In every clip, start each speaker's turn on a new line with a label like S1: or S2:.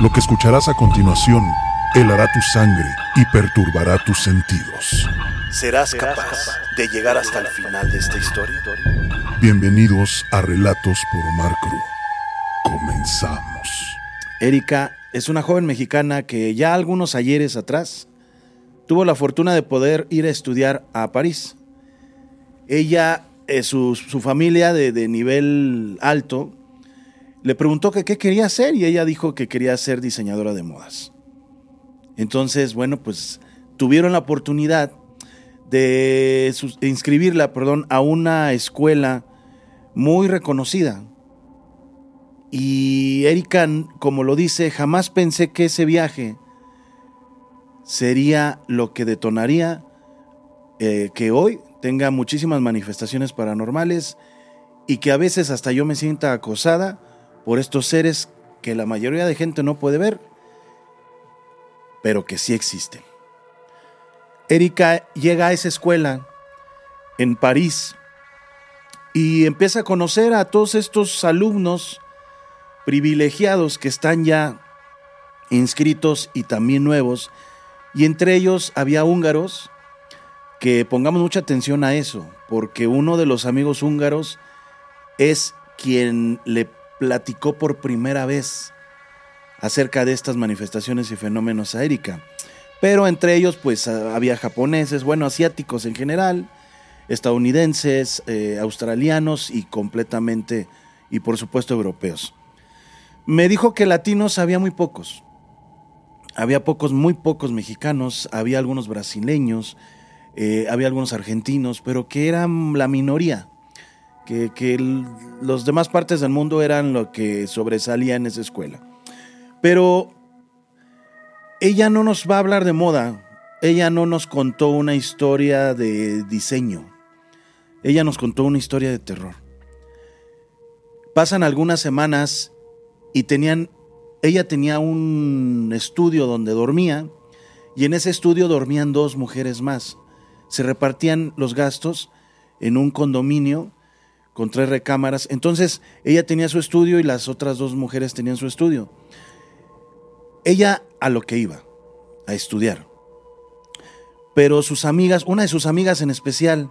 S1: Lo que escucharás a continuación helará tu sangre y perturbará tus sentidos.
S2: ¿Serás capaz de llegar hasta el final de esta historia?
S1: Bienvenidos a Relatos por Omar Cruz. Comenzamos.
S3: Erika es una joven mexicana que ya algunos ayeres atrás tuvo la fortuna de poder ir a estudiar a París. Ella, eh, su, su, familia de, de nivel alto, le preguntó que qué quería hacer y ella dijo que quería ser diseñadora de modas. Entonces, bueno, pues tuvieron la oportunidad de inscribirla, perdón, a una escuela muy reconocida. Y Erika, como lo dice, jamás pensé que ese viaje sería lo que detonaría eh, que hoy tenga muchísimas manifestaciones paranormales y que a veces hasta yo me sienta acosada por estos seres que la mayoría de gente no puede ver, pero que sí existen. Erika llega a esa escuela en París y empieza a conocer a todos estos alumnos privilegiados que están ya inscritos y también nuevos, y entre ellos había húngaros, que pongamos mucha atención a eso, porque uno de los amigos húngaros es quien le platicó por primera vez acerca de estas manifestaciones y fenómenos a. Pero entre ellos pues había japoneses, bueno, asiáticos en general, estadounidenses, eh, australianos y completamente, y por supuesto europeos. Me dijo que latinos había muy pocos. Había pocos, muy pocos mexicanos, había algunos brasileños, eh, había algunos argentinos, pero que eran la minoría que, los demás partes del mundo eran lo que sobresalía en esa escuela. Pero ella no nos va a hablar de moda, ella no nos contó una historia de diseño, ella nos contó una historia de terror. Pasan algunas semanas y tenían, ella tenía un estudio donde dormía y en ese estudio dormían dos mujeres más. Se repartían los gastos en un condominio con tres recámaras. Entonces ella tenía su estudio y las otras dos mujeres tenían su estudio. Ella a lo que iba, a estudiar. Pero sus amigas, una de sus amigas en especial,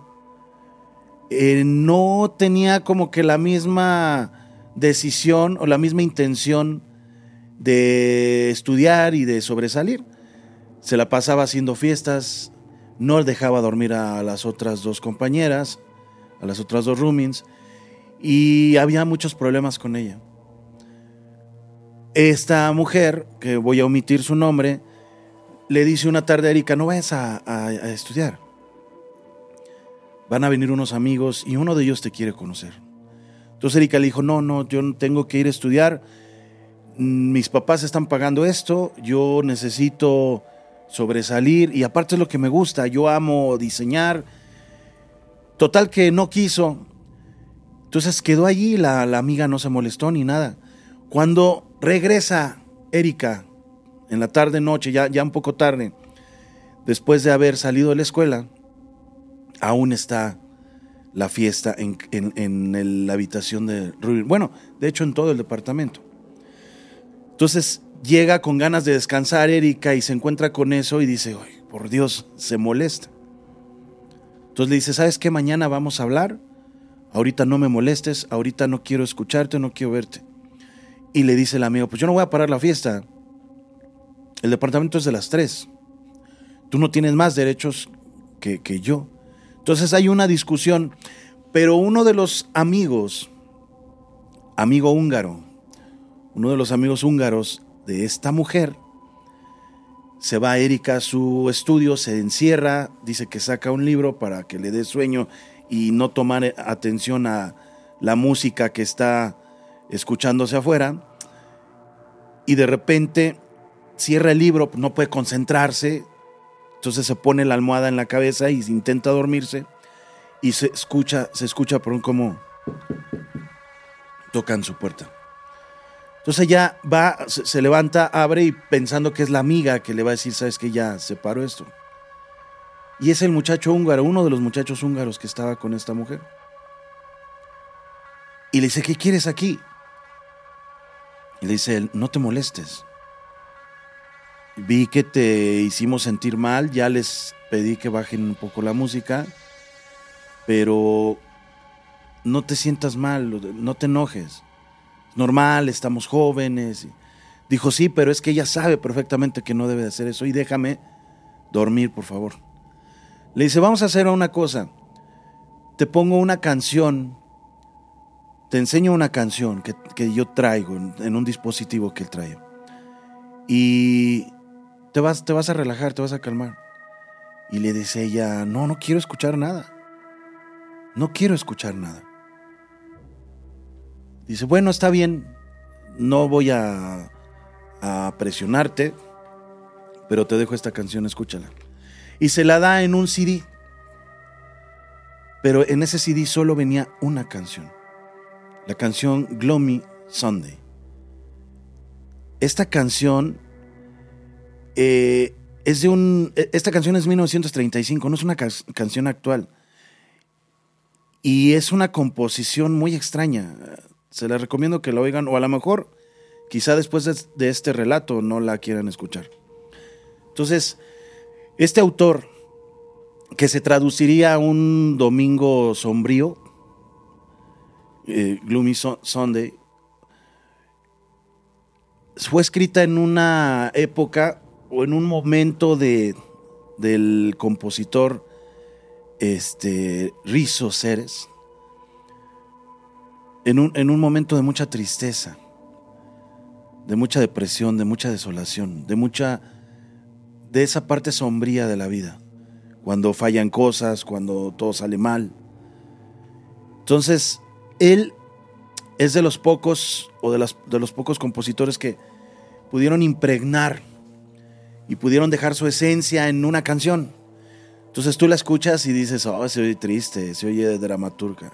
S3: eh, no tenía como que la misma decisión o la misma intención de estudiar y de sobresalir. Se la pasaba haciendo fiestas, no dejaba dormir a las otras dos compañeras, a las otras dos roomings, y había muchos problemas con ella. Esta mujer, que voy a omitir su nombre, le dice una tarde a Erika, no vayas a, a, estudiar. Van a venir unos amigos y uno de ellos te quiere conocer. Entonces Erika le dijo, no, no, yo tengo que ir a estudiar. Mis papás están pagando esto, yo necesito sobresalir y aparte es lo que me gusta, yo amo diseñar. Total que no quiso, entonces quedó allí, la, amiga no se molestó ni nada. Cuando regresa Erika en la tarde, noche, ya, ya un poco tarde, después de haber salido de la escuela, aún está la fiesta en, la habitación de Rubin. Bueno, de hecho en todo el departamento. Entonces llega con ganas de descansar Erika y se encuentra con eso y dice, por Dios, se molesta. Entonces le dice, ¿sabes qué? Mañana vamos a hablar ahorita no me molestes, ahorita no quiero escucharte, no quiero verte. Y le dice el amigo, pues yo no voy a parar la fiesta. El departamento es de las tres. Tú no tienes más derechos que, que yo. Entonces hay una discusión, pero uno de los amigos, amigo húngaro, uno de los amigos húngaros de esta mujer, se va a Erika a su estudio, se encierra, dice que saca un libro para que le dé sueño y no tomar atención a la música que está escuchándose afuera. Y de repente cierra el libro, no puede concentrarse, entonces se pone la almohada en la cabeza y intenta dormirse y se escucha, se escucha por un como tocan su puerta. Entonces ella va, se, levanta, abre y pensando que es la amiga que le va a decir, sabes que ya se paró esto. Y es el muchacho húngaro, uno de los muchachos húngaros que estaba con esta mujer. Y le dice, ¿qué quieres aquí? Y le dice no te molestes, vi que te hicimos sentir mal, ya les pedí que bajen un poco la música, pero no te sientas mal, no te enojes. Normal, estamos jóvenes. Dijo, sí, pero es que ella sabe perfectamente que no debe de hacer eso y déjame dormir, por favor. Le dice, vamos a hacer una cosa. Te pongo una canción, te enseño una canción que, yo traigo en, en, un dispositivo que él trae. Y te vas, te vas a relajar, te vas a calmar. Y le dice ella, no, no quiero escuchar nada. No quiero escuchar nada. Dice, bueno, está bien, no voy a, a presionarte, pero te dejo esta canción, escúchala. Y se la da en un CD. Pero en ese CD solo venía una canción. La canción Gloomy Sunday. Esta canción eh, es de un. E, esta canción es de 1935, no es una canción actual. Y es una composición muy extraña. Se la recomiendo que la oigan, o a lo mejor, quizá después de, este relato no la quieran escuchar. Entonces, este autor, que se traduciría a un domingo sombrío, eh, Gloomy Sunday, fue escrita en una época o en un momento de, del compositor este, Rizo Ceres, en un, en un momento de mucha tristeza, de mucha depresión, de mucha desolación, de mucha, de esa parte sombría de la vida, cuando fallan cosas, cuando todo sale mal. Entonces, él es de los pocos, o de, las, de los pocos compositores que pudieron impregnar y pudieron dejar su esencia en una canción. Entonces tú la escuchas y dices, oh, se oye triste, se oye dramaturga.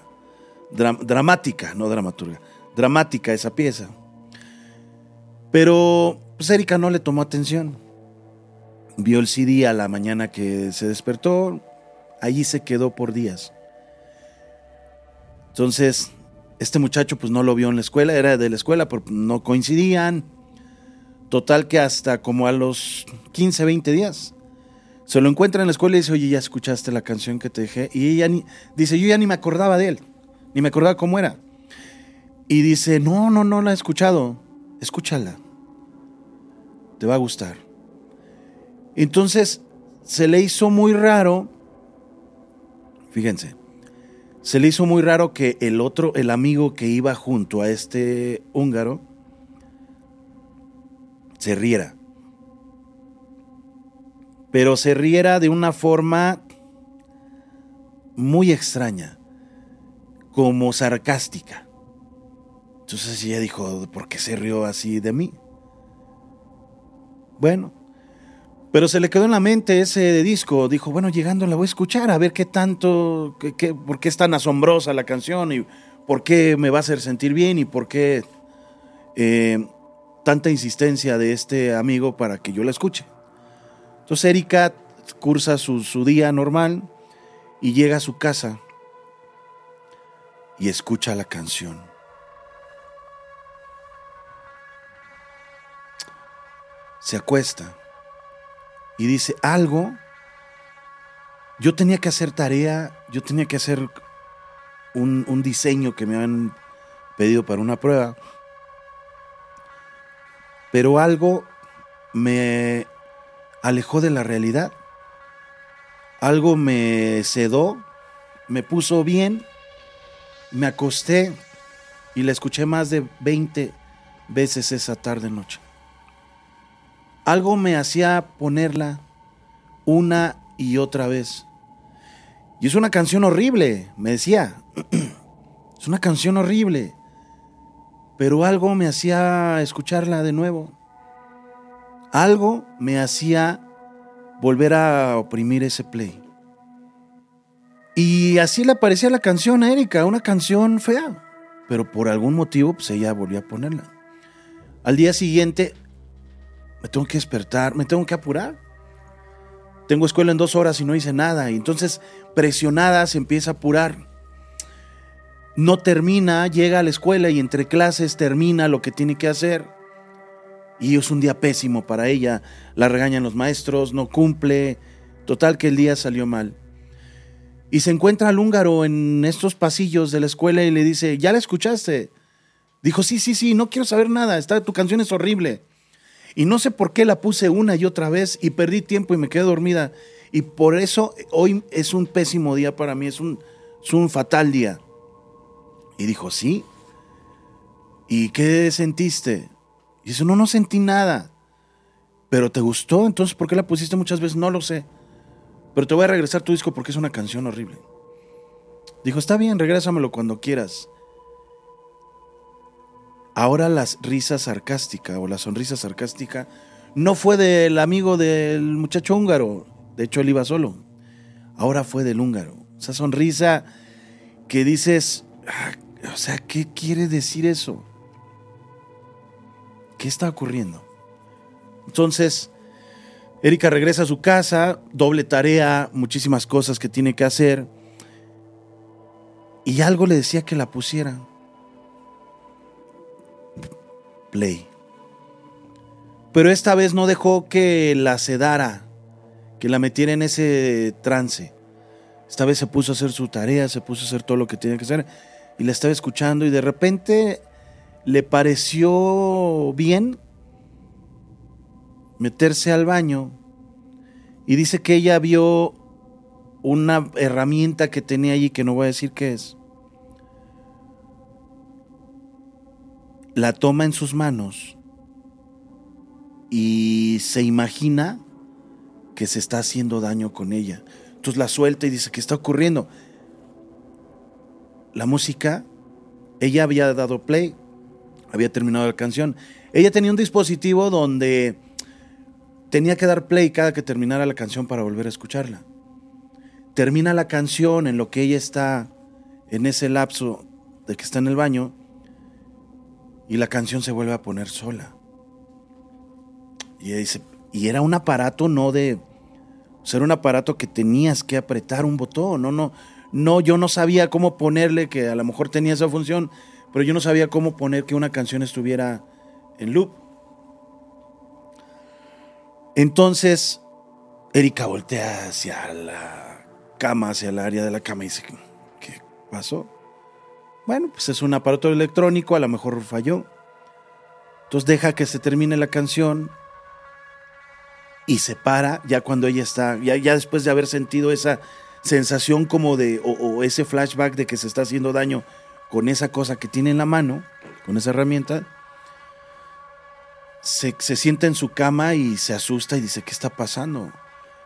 S3: dramática, no dramaturga. Dramática esa pieza. Pero pues Erika no le tomó atención. Vio el CD a la mañana que se despertó. Allí se quedó por días. Entonces, este muchacho pues no lo vio en la escuela, era de la escuela, pero no coincidían. Total que hasta como a los 15, 20 días se lo encuentra en la escuela y dice, oye, ya escuchaste la canción que te dejé. Y ella ni, dice, yo ya ni me acordaba de él, ni me acordaba cómo era. Y dice, no, no, no la he escuchado, escúchala, te va a gustar. Entonces se le hizo muy raro, fíjense, se le hizo muy raro que el otro, el amigo que iba junto a este húngaro, se riera. Pero se riera de una forma muy extraña, como sarcástica. Entonces ella dijo, ¿por qué se rió así de mí? Bueno, pero se le quedó en la mente ese disco. Dijo, bueno, llegando la voy a escuchar, a ver qué tanto, qué, por qué es tan asombrosa la canción y por qué me va a hacer sentir bien y por qué eh, tanta insistencia de este amigo para que yo la escuche. Entonces Erika cursa su, su día normal y llega a su casa y escucha la canción. Se acuesta y dice algo. Yo tenía que hacer tarea, yo tenía que hacer un, un diseño que me han pedido para una prueba pero algo me alejó de la realidad. Algo me sedó, me puso bien, me acosté y la escuché más de 20 veces esa tarde noche. Algo me hacía ponerla una y otra vez. Y es una canción horrible, me decía. es una canción horrible pero algo me hacía escucharla de nuevo. Algo me hacía volver a oprimir ese play. Y así le parecía la canción a Erika, una canción fea, pero por algún motivo pues ella volvió a ponerla. Al día siguiente me tengo que despertar, me tengo que apurar. Tengo escuela en dos horas y no hice nada. Y entonces, presionada, se empieza a apurar no termina, llega a la escuela y entre clases termina lo que tiene que hacer. Y es un día pésimo para ella. La regañan los maestros, no cumple. Total que el día salió mal. Y se encuentra al húngaro en estos pasillos de la escuela y le dice, ¿ya la escuchaste? Dijo, sí, sí, sí, no quiero saber nada, Está, tu canción es horrible. Y no sé por qué la puse una y otra vez y perdí tiempo y me quedé dormida. Y por eso hoy es un pésimo día para mí, es un, es un fatal día. Y dijo, sí. ¿Y qué sentiste? Y dice, no, no sentí nada. Pero te gustó, entonces ¿por qué la pusiste muchas veces? No lo sé. Pero te voy a regresar tu disco porque es una canción horrible. Dijo, está bien, regrésamelo cuando quieras. Ahora la risa sarcástica o la sonrisa sarcástica no fue del amigo del muchacho húngaro. De hecho, él iba solo. Ahora fue del húngaro. Esa sonrisa que dices, ah, o sea, ¿qué quiere decir eso? ¿Qué está ocurriendo? Entonces, Erika regresa a su casa, doble tarea, muchísimas cosas que tiene que hacer. Y algo le decía que la pusiera. Play. Pero esta vez no dejó que la sedara, que la metiera en ese trance. Esta vez se puso a hacer su tarea, se puso a hacer todo lo que tenía que hacer y la estaba escuchando y de repente le pareció bien meterse al baño y dice que ella vio una herramienta que tenía allí que no voy a decir qué es. La toma en sus manos y se imagina que se está haciendo daño con ella. Entonces la suelta y dice, ¿qué está ocurriendo? La música, ella había dado play, había terminado la canción. Ella tenía un dispositivo donde tenía que dar play cada que terminara la canción para volver a escucharla. Termina la canción en lo que ella está en ese lapso de que está en el baño y la canción se vuelve a poner sola. Y dice, y era un aparato no de, o sea, era un aparato que tenías que apretar un botón, no, no, no, yo no sabía cómo ponerle, que a lo mejor tenía esa función, pero yo no sabía cómo poner que una canción estuviera en loop. Entonces, Erika voltea hacia la cama, hacia el área de la cama y dice, ¿qué pasó? Bueno, pues es un aparato electrónico, a lo mejor falló. Entonces deja que se termine la canción y se para ya cuando ella está, ya, ya después de haber sentido esa sensación como de, o ese flashback de que se está haciendo daño con esa cosa que tiene en la mano, con esa herramienta, se, sienta en su cama y se asusta y dice, ¿qué está pasando?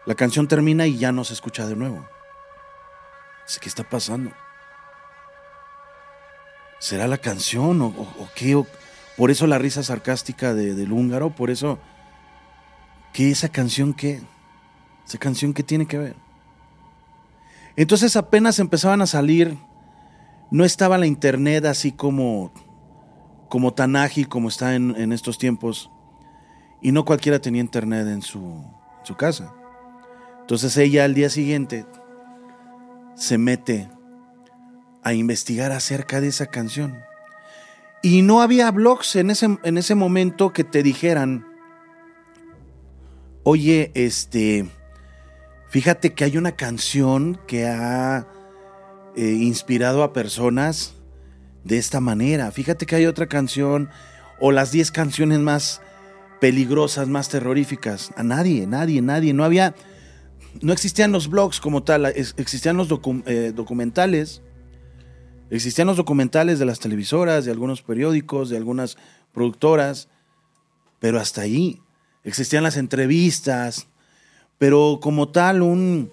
S3: La canción termina y ya no se escucha de nuevo. Dice, ¿qué está pasando? ¿Será la canción o, qué? por eso la risa sarcástica del húngaro, por eso, ¿qué esa canción qué? ¿Esa canción qué tiene que ver? Entonces apenas empezaban a salir, no estaba la internet así como como tan ágil como está en, estos tiempos. Y no cualquiera tenía internet en su, su casa. Entonces ella al día siguiente se mete a investigar acerca de esa canción. Y no había blogs en ese, en ese momento que te dijeran, oye, este, fíjate que hay una canción que ha eh, inspirado a personas de esta manera. Fíjate que hay otra canción o las 10 canciones más peligrosas, más terroríficas. A nadie, nadie, nadie. No había, no existían los blogs como tal, existían los eh, documentales. Existían los documentales de las televisoras, de algunos periódicos, de algunas productoras, pero hasta ahí. Existían las entrevistas, pero como tal un,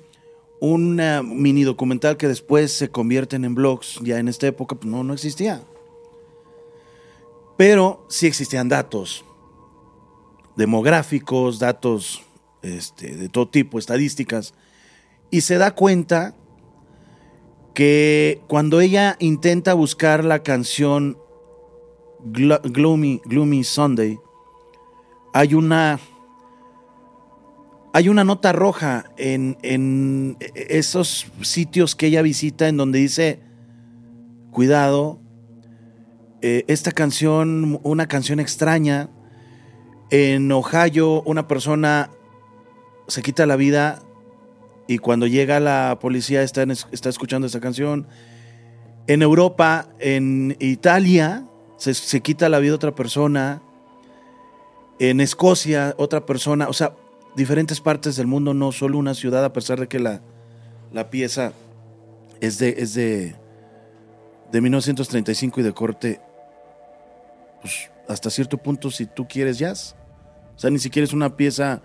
S3: un mini documental que después se convierten en blogs, ya en esta época pues, no, no existía. Pero sí existían datos demográficos, datos este, de todo tipo, estadísticas, y se da cuenta que cuando ella intenta buscar la canción Gloomy, Sunday, hay una hay una nota roja en, esos sitios que ella visita en donde dice, cuidado, eh, esta canción, una canción extraña, En Ohio, una persona se quita la vida y cuando llega la policía está, está escuchando esta canción. En Europa, en Italia, se, se, quita la vida otra persona. En Escocia, otra persona. O sea, diferentes partes del mundo, no solo una ciudad, a pesar de que la, la pieza es de, es de, de 1935 y de corte, pues hasta cierto punto, si tú quieres jazz. O sea, ni siquiera es una pieza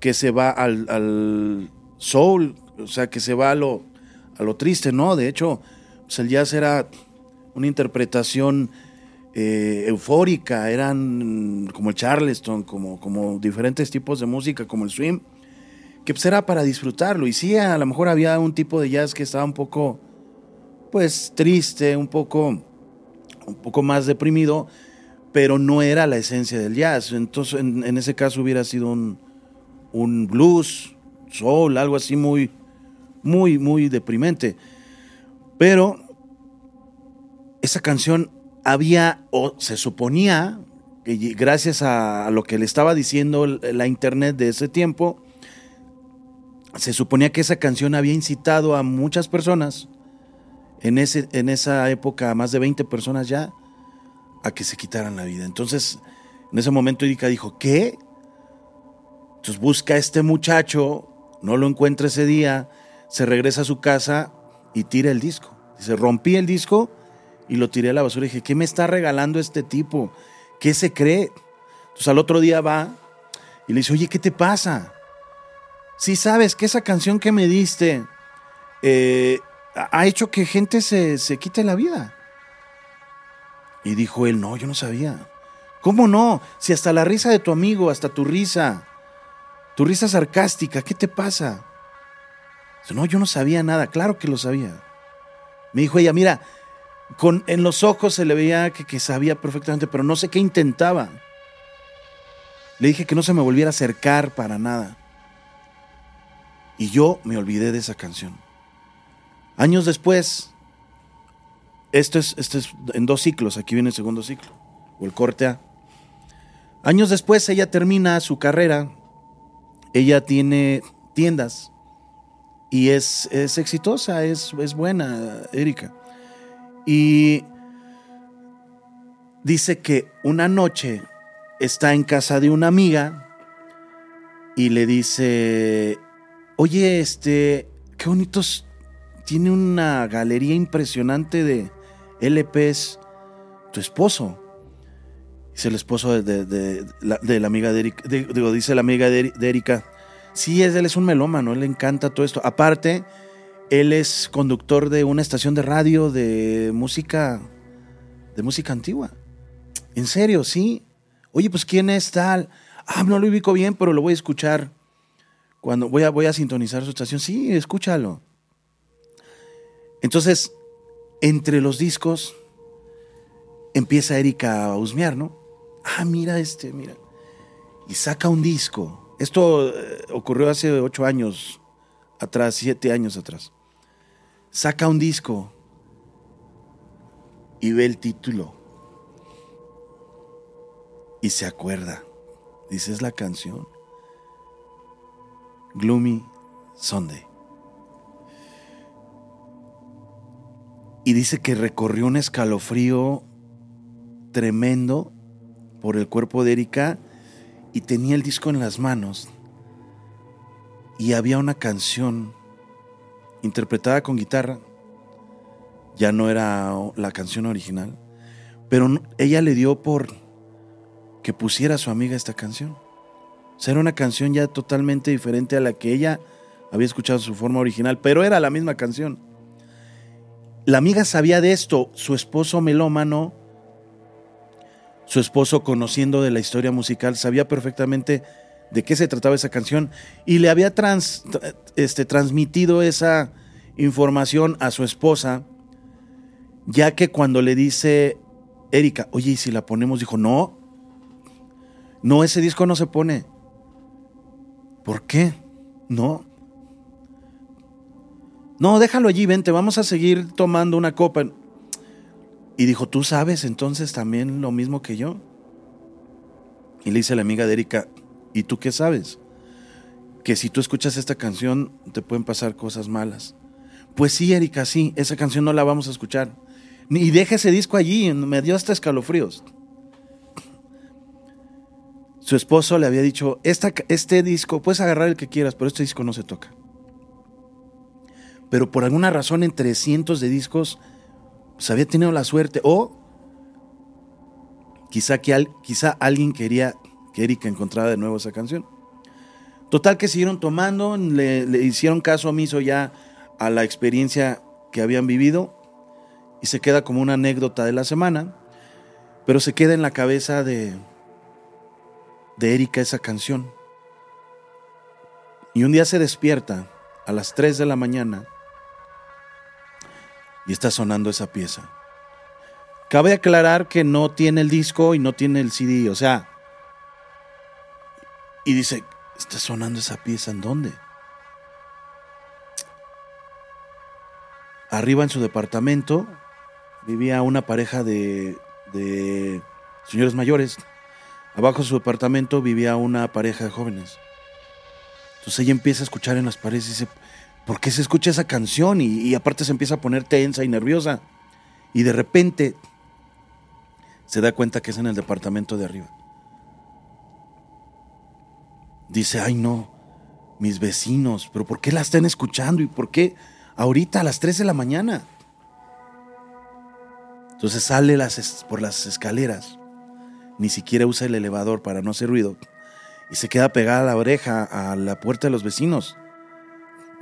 S3: que se va al, al soul, o sea, que se va a lo, a lo triste, ¿no? De hecho, pues el jazz era una interpretación eh, eufórica, eran como el charleston, como, como diferentes tipos de música, como el swing, que pues era para disfrutarlo. Y sí, a lo mejor había un tipo de jazz que estaba un poco, pues, triste, un poco, un poco más deprimido, pero no era la esencia del jazz. Entonces, en, en ese caso hubiera sido un, un blues, soul, algo así muy, muy, muy deprimente. Pero esa canción había, o se suponía, que gracias a lo que le estaba diciendo la internet de ese tiempo, se suponía que esa canción había incitado a muchas personas, en, ese, en esa época, más de 20 personas ya, a que se quitaran la vida. Entonces, en ese momento Erika dijo, ¿qué? Entonces busca a este muchacho, no lo encuentra ese día, se regresa a su casa y tira el disco. Dice, rompí el disco y lo tiré a la basura. Y dije, ¿qué me está regalando este tipo? ¿Qué se cree? Entonces al otro día va y le dice, oye, ¿qué te pasa? Si sabes que esa canción que me diste eh, ha hecho que gente se, se quite la vida. Y dijo él, no, yo no sabía. ¿Cómo no? Si hasta la risa de tu amigo, hasta tu risa, tu risa sarcástica, ¿qué te pasa? No, yo no sabía nada, claro que lo sabía. Me dijo ella, mira, con, en los ojos se le veía que, que sabía perfectamente, pero no sé qué intentaba. Le dije que no se me volviera a acercar para nada. Y yo me olvidé de esa canción. Años después, esto es, esto es en dos ciclos, aquí viene el segundo ciclo, o el corte A. Años después ella termina su carrera ella tiene tiendas y es, es exitosa, es, es buena, Erika. Y dice que una noche está en casa de una amiga y le dice, oye, este, qué bonitos, tiene una galería impresionante de LPs, tu esposo. Dice el esposo de, la, amiga de Erika, digo, dice la amiga de, Erika, sí, es, él es un melómano, él le encanta todo esto. Aparte, él es conductor de una estación de radio de música, de música antigua. En serio, sí. Oye, pues ¿quién es tal? Ah, no lo ubico bien, pero lo voy a escuchar. Cuando voy a, voy a sintonizar su estación, sí, escúchalo. Entonces, entre los discos, empieza Erika a husmear, ¿no? Ah, mira este, mira. Y saca un disco. Esto eh, ocurrió hace ocho años atrás, siete años atrás. Saca un disco y ve el título. Y se acuerda. Dice, es la canción. Gloomy Sunday. Y dice que recorrió un escalofrío tremendo por el cuerpo de Erika y tenía el disco en las manos y había una canción interpretada con guitarra, ya no era la canción original, pero ella le dio por que pusiera a su amiga esta canción. O sea, era una canción ya totalmente diferente a la que ella había escuchado en su forma original, pero era la misma canción. La amiga sabía de esto, su esposo melómano su esposo, conociendo de la historia musical, sabía perfectamente de qué se trataba esa canción y le había este, transmitido esa información a su esposa, ya que cuando le dice Erika, oye, ¿y si la ponemos? Dijo, no, no, ese disco no se pone. ¿Por qué? No. No, déjalo allí, vente, vamos a seguir tomando una copa. Y dijo, ¿tú sabes entonces también lo mismo que yo? Y le dice a la amiga de Erika, ¿y tú qué sabes? Que si tú escuchas esta canción te pueden pasar cosas malas. Pues sí, Erika, sí, esa canción no la vamos a escuchar. Y deja ese disco allí, me dio hasta escalofríos. Su esposo le había dicho, este disco, puedes agarrar el que quieras, pero este disco no se toca. Pero por alguna razón entre cientos de discos, pues había tenido la suerte, o quizá, que quizá alguien quería que Erika encontrara de nuevo esa canción. Total que siguieron tomando, le, hicieron caso omiso ya a la experiencia que habían vivido y se queda como una anécdota de la semana, pero se queda en la cabeza de, de Erika esa canción. Y un día se despierta a las 3 de la mañana y está sonando esa pieza. Cabe aclarar que no tiene el disco y no tiene el CD, o sea, y dice, está sonando esa pieza en dónde? Arriba en su departamento vivía una pareja de, de señores mayores. Abajo de su departamento vivía una pareja de jóvenes. Entonces ella empieza a escuchar en las paredes y dice, ¿por qué se escucha esa canción? Y, aparte se empieza a poner tensa y nerviosa. Y de repente se da cuenta que es en el departamento de arriba. Dice, ay no, mis vecinos, pero ¿por qué la están escuchando? ¿Y por qué ahorita a las 3 de la mañana? Entonces sale por las escaleras, ni siquiera usa el elevador para no hacer ruido, y se queda pegada la oreja a la puerta de los vecinos.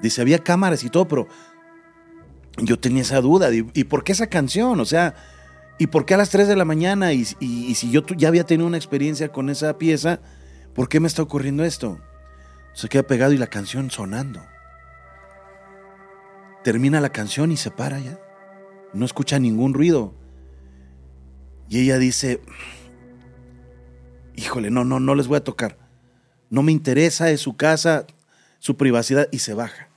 S3: Dice, había cámaras y todo, pero yo tenía esa duda. ¿Y por qué esa canción? O sea, ¿y por qué a las 3 de la mañana? Y, y si yo ya había tenido una experiencia con esa pieza, ¿por qué me está ocurriendo esto? Se queda pegado y la canción sonando. Termina la canción y se para ya. No escucha ningún ruido. Y ella dice, híjole, no, no, no les voy a tocar. No me interesa, es su casa, su privacidad, y se baja.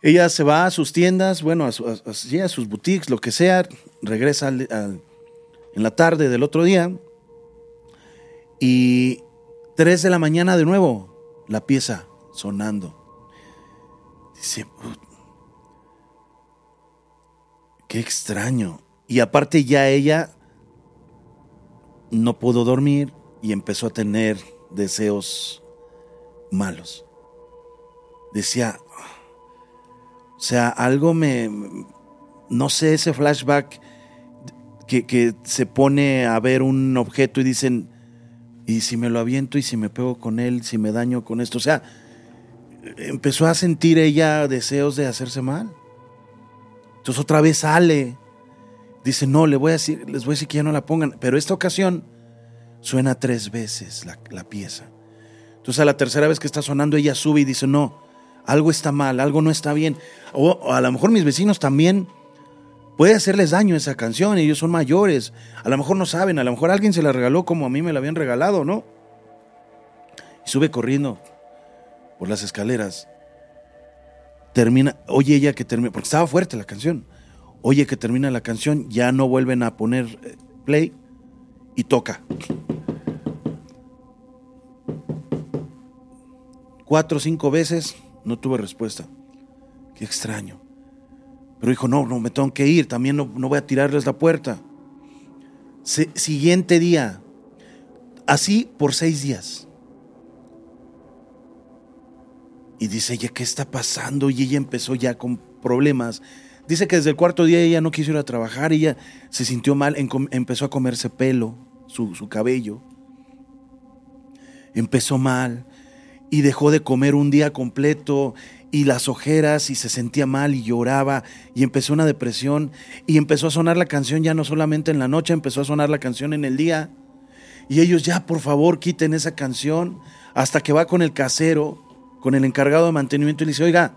S3: Ella se va a sus tiendas, bueno, a, sus boutiques, lo que sea, regresa en la tarde del otro día y 3 de la mañana de nuevo, la pieza sonando. Dice, qué extraño. Y aparte ya ella no pudo dormir y empezó a tener deseos malos. Decía, o sea, algo me, no sé, ese flashback que, que, se pone a ver un objeto y dicen, y si me lo aviento y si me pego con él, si me daño con esto, o sea, empezó a sentir ella deseos de hacerse mal. Entonces otra vez sale dice, no, le voy a decir, les voy a decir que ya no la pongan. Pero esta ocasión suena tres veces la, pieza. Entonces a la tercera vez que está sonando, ella sube y dice, no, algo está mal, algo no está bien. O, a lo mejor mis vecinos también puede hacerles daño esa canción, ellos son mayores, a lo mejor no saben, a lo mejor alguien se la regaló como a mí me la habían regalado, ¿no? Y sube corriendo por las escaleras. Termina, oye ella que termina, porque estaba fuerte la canción oye que termina la canción, ya no vuelven a poner eh, play y toca. Cuatro o cinco veces no tuve respuesta. Qué extraño. Pero dijo, no, no, me tengo que ir, también no, voy a tirarles la puerta. siguiente día, así por seis días. Y dice ella, ¿qué está pasando? Y ella empezó ya con problemas Dice que desde el cuarto día ella no quiso ir a trabajar, ella se sintió mal, empezó a comerse pelo, su, su cabello. Empezó mal y dejó de comer un día completo y las ojeras y se sentía mal y lloraba y empezó una depresión y empezó a sonar la canción ya no solamente en la noche, empezó a sonar la canción en el día. Y ellos ya, por favor, quiten esa canción hasta que va con el casero, con el encargado de mantenimiento y le dice, oiga,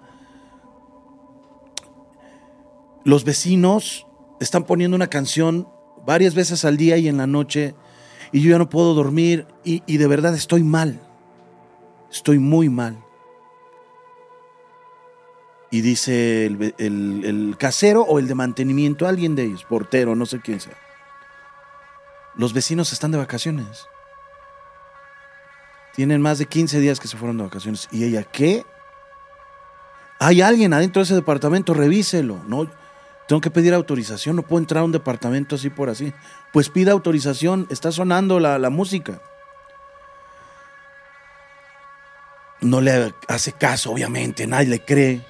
S3: los vecinos están poniendo una canción varias veces al día y en la noche y yo ya no puedo dormir y, de verdad estoy mal. Estoy muy mal. Y dice el, el, casero o el de mantenimiento, alguien de ellos, portero, no sé quién sea. Los vecinos están de vacaciones. Tienen más de 15 días que se fueron de vacaciones. Y ella, ¿qué? Hay alguien adentro de ese departamento, revíselo. No, tengo que pedir autorización, no puedo entrar a un departamento así por así. Pues pida autorización, está sonando la, la música. No le hace caso, obviamente, nadie le cree.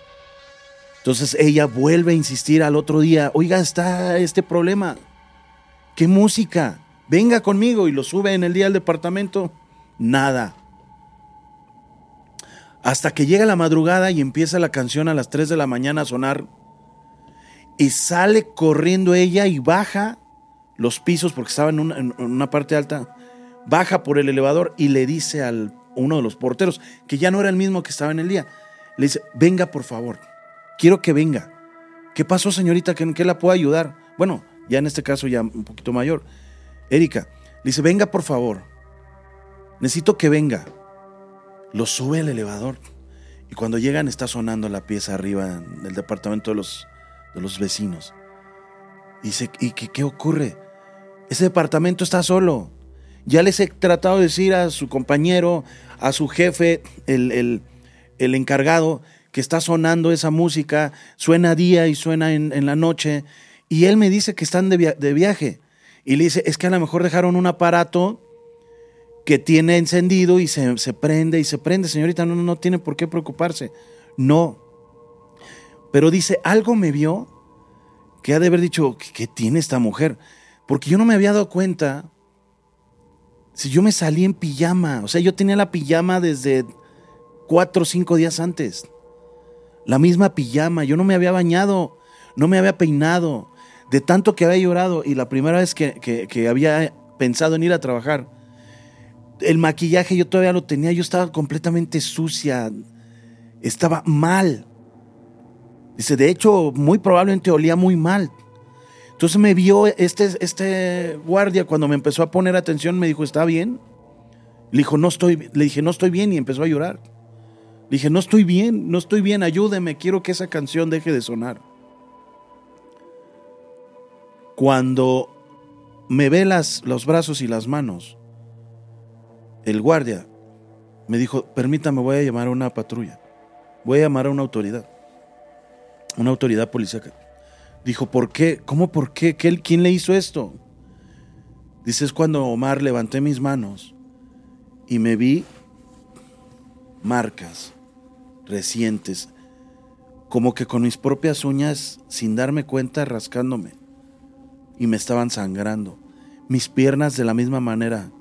S3: Entonces ella vuelve a insistir al otro día, oiga, está este problema. ¿Qué música? Venga conmigo y lo sube en el día al departamento. Nada. Hasta que llega la madrugada y empieza la canción a las 3 de la mañana a sonar. Y sale corriendo ella y baja los pisos porque estaba en una, parte alta. Baja por el elevador y le dice a uno de los porteros, que ya no era el mismo que estaba en el día, le dice, venga por favor, quiero que venga. ¿Qué pasó señorita? ¿Que, qué la puedo ayudar? Bueno, ya en este caso ya un poquito mayor. Erika, le dice, venga por favor, necesito que venga. Lo sube al elevador y cuando llegan está sonando la pieza arriba del departamento de los, de los vecinos. Y dice, ¿y qué, qué ocurre? Ese departamento está solo. Ya les he tratado de decir a su compañero, a su jefe, el, el, encargado, que está sonando esa música, suena día y suena en, la noche, y él me dice que están de, de, viaje. Y le dice, es que a lo mejor dejaron un aparato que tiene encendido y se, se prende y se prende. Señorita, no, no tiene por qué preocuparse. No. Pero dice, algo me vio que ha de haber dicho, ¿qué, tiene esta mujer? Porque yo no me había dado cuenta si yo me salí en pijama. O sea, yo tenía la pijama desde cuatro o cinco días antes. La misma pijama. Yo no me había bañado, no me había peinado. De tanto que había llorado y la primera vez que, que había pensado en ir a trabajar, el maquillaje yo todavía lo tenía, yo estaba completamente sucia, estaba mal. Dice, de hecho, muy probablemente olía muy mal. Entonces me vio este, este guardia cuando me empezó a poner atención, me dijo, ¿está bien? Le, dijo, no estoy, le dije, no estoy bien y empezó a llorar. Le dije, no estoy bien, no estoy bien, ayúdeme, quiero que esa canción deje de sonar. Cuando me ve las, los brazos y las manos, el guardia me dijo, permítame, voy a llamar a una patrulla, voy a llamar a una autoridad, una autoridad policial. Dijo, ¿por qué? ¿Cómo por qué? ¿Quién le hizo esto? Dice, es cuando Omar levanté mis manos y me vi marcas recientes, como que con mis propias uñas, sin darme cuenta, rascándome. Y me estaban sangrando. Mis piernas de la misma manera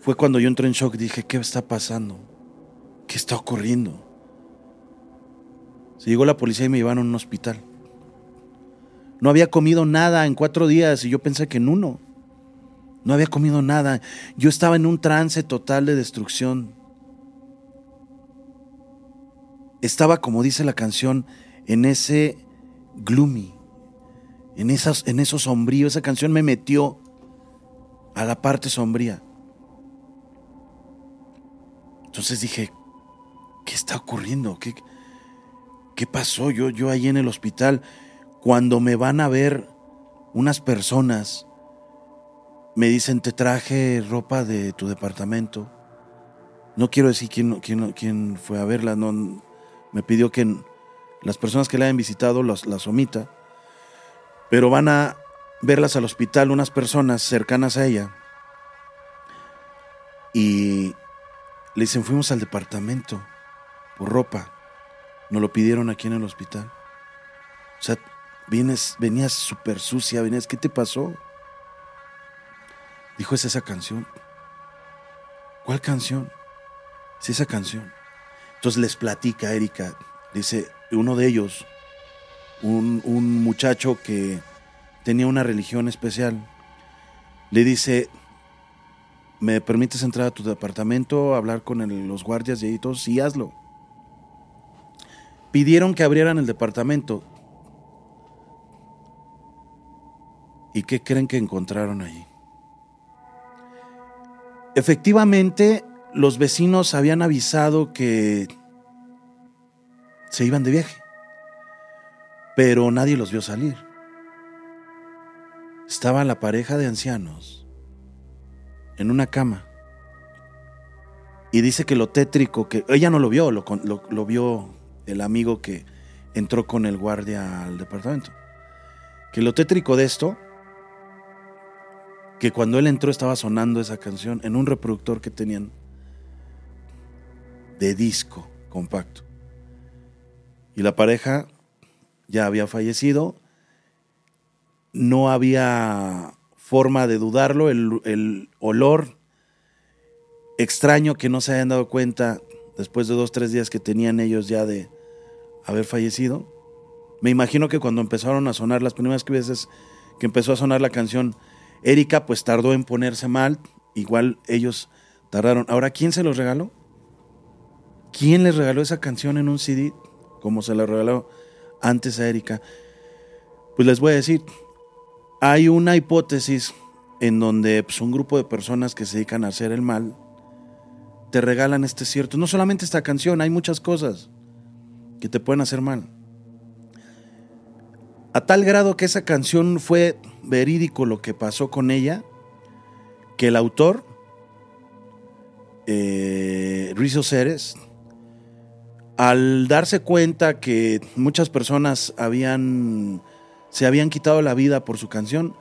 S3: fue cuando yo entré en shock. Dije, ¿qué está pasando? ¿Qué está ocurriendo? Se llegó la policía y me llevaron a un hospital. No había comido nada en cuatro días y yo pensé que en uno. No había comido nada. Yo estaba en un trance total de destrucción. Estaba, como dice la canción, en ese gloomy, en, esas, en eso sombrío. Esa canción me metió a la parte sombría. Entonces dije, ¿qué está ocurriendo? ¿Qué, qué pasó? Yo, yo ahí en el hospital, cuando me van a ver unas personas, me dicen, te traje ropa de tu departamento. No quiero decir quién, quién, quién fue a verla, no, me pidió que las personas que la hayan visitado las, las omita, pero van a verlas al hospital unas personas cercanas a ella. Y le dicen, fuimos al departamento por ropa. Nos lo pidieron aquí en el hospital. O sea, vienes, venías súper sucia, venías, ¿qué te pasó? Dijo, es esa canción. ¿Cuál canción? Es esa canción. Entonces les platica Erika, dice, uno de ellos, un, un muchacho que tenía una religión especial, le dice, ¿me permites entrar a tu departamento, hablar con los guardias y ahí todos? Hazlo. Pidieron que abrieran el departamento. ¿Y qué creen que encontraron allí? Efectivamente, los vecinos habían avisado que se iban de viaje, pero nadie los vio salir. Estaba la pareja de ancianos en una cama, Y dice que lo tétrico, que ella no lo vio, lo, lo, lo vio el amigo que entró con el guardia al departamento. Que lo tétrico de esto, que cuando él entró estaba sonando esa canción en un reproductor que tenían de disco compacto. Y la pareja ya había fallecido, no había forma de dudarlo, el, olor extraño que no se hayan dado cuenta después de dos, tres días que tenían ellos ya de haber fallecido. Me imagino que cuando empezaron a sonar las primeras veces que empezó a sonar la canción, Erika pues tardó en ponerse mal, igual ellos tardaron. Ahora, ¿quién se los regaló? ¿Quién les regaló esa canción en un CD como se la regaló antes a Erika? Pues les voy a decir, hay una hipótesis en donde pues, un grupo de personas que se dedican a hacer el mal te regalan este cierto. No solamente esta canción, hay muchas cosas que te pueden hacer mal. A tal grado que esa canción fue verídico lo que pasó con ella, que el autor, eh, Rizzo Ceres, al darse cuenta que muchas personas habían, se habían quitado la vida por su canción,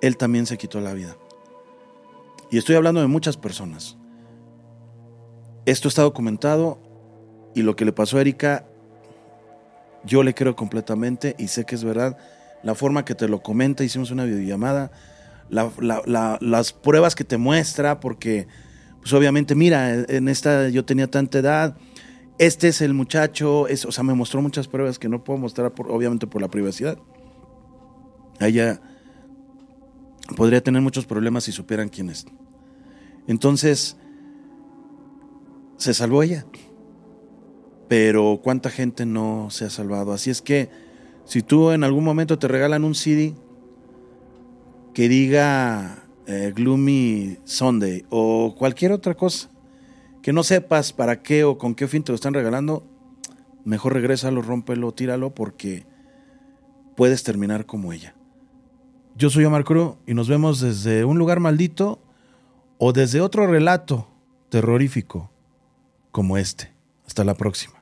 S3: él también se quitó la vida. Y estoy hablando de muchas personas. Esto está documentado y lo que le pasó a Erika yo le creo completamente y sé que es verdad. La forma que te lo comenta, hicimos una videollamada, las pruebas que te muestra, porque pues obviamente, mira, en esta yo tenía tanta edad, este es el muchacho, o sea, me mostró muchas pruebas que no puedo mostrar, por, obviamente, por la privacidad. Ella podría tener muchos problemas si supieran quién es. Entonces, se salvó ella pero cuánta gente no se ha salvado. Así es que si tú en algún momento te regalan un CD que diga eh, Gloomy Sunday o cualquier otra cosa, que no sepas para qué o con qué fin te lo están regalando, mejor regrésalo, rómpelo, tíralo porque puedes terminar como ella. Yo soy Omar Cruz y nos vemos desde un lugar maldito o desde otro relato terrorífico como este. Hasta la próxima.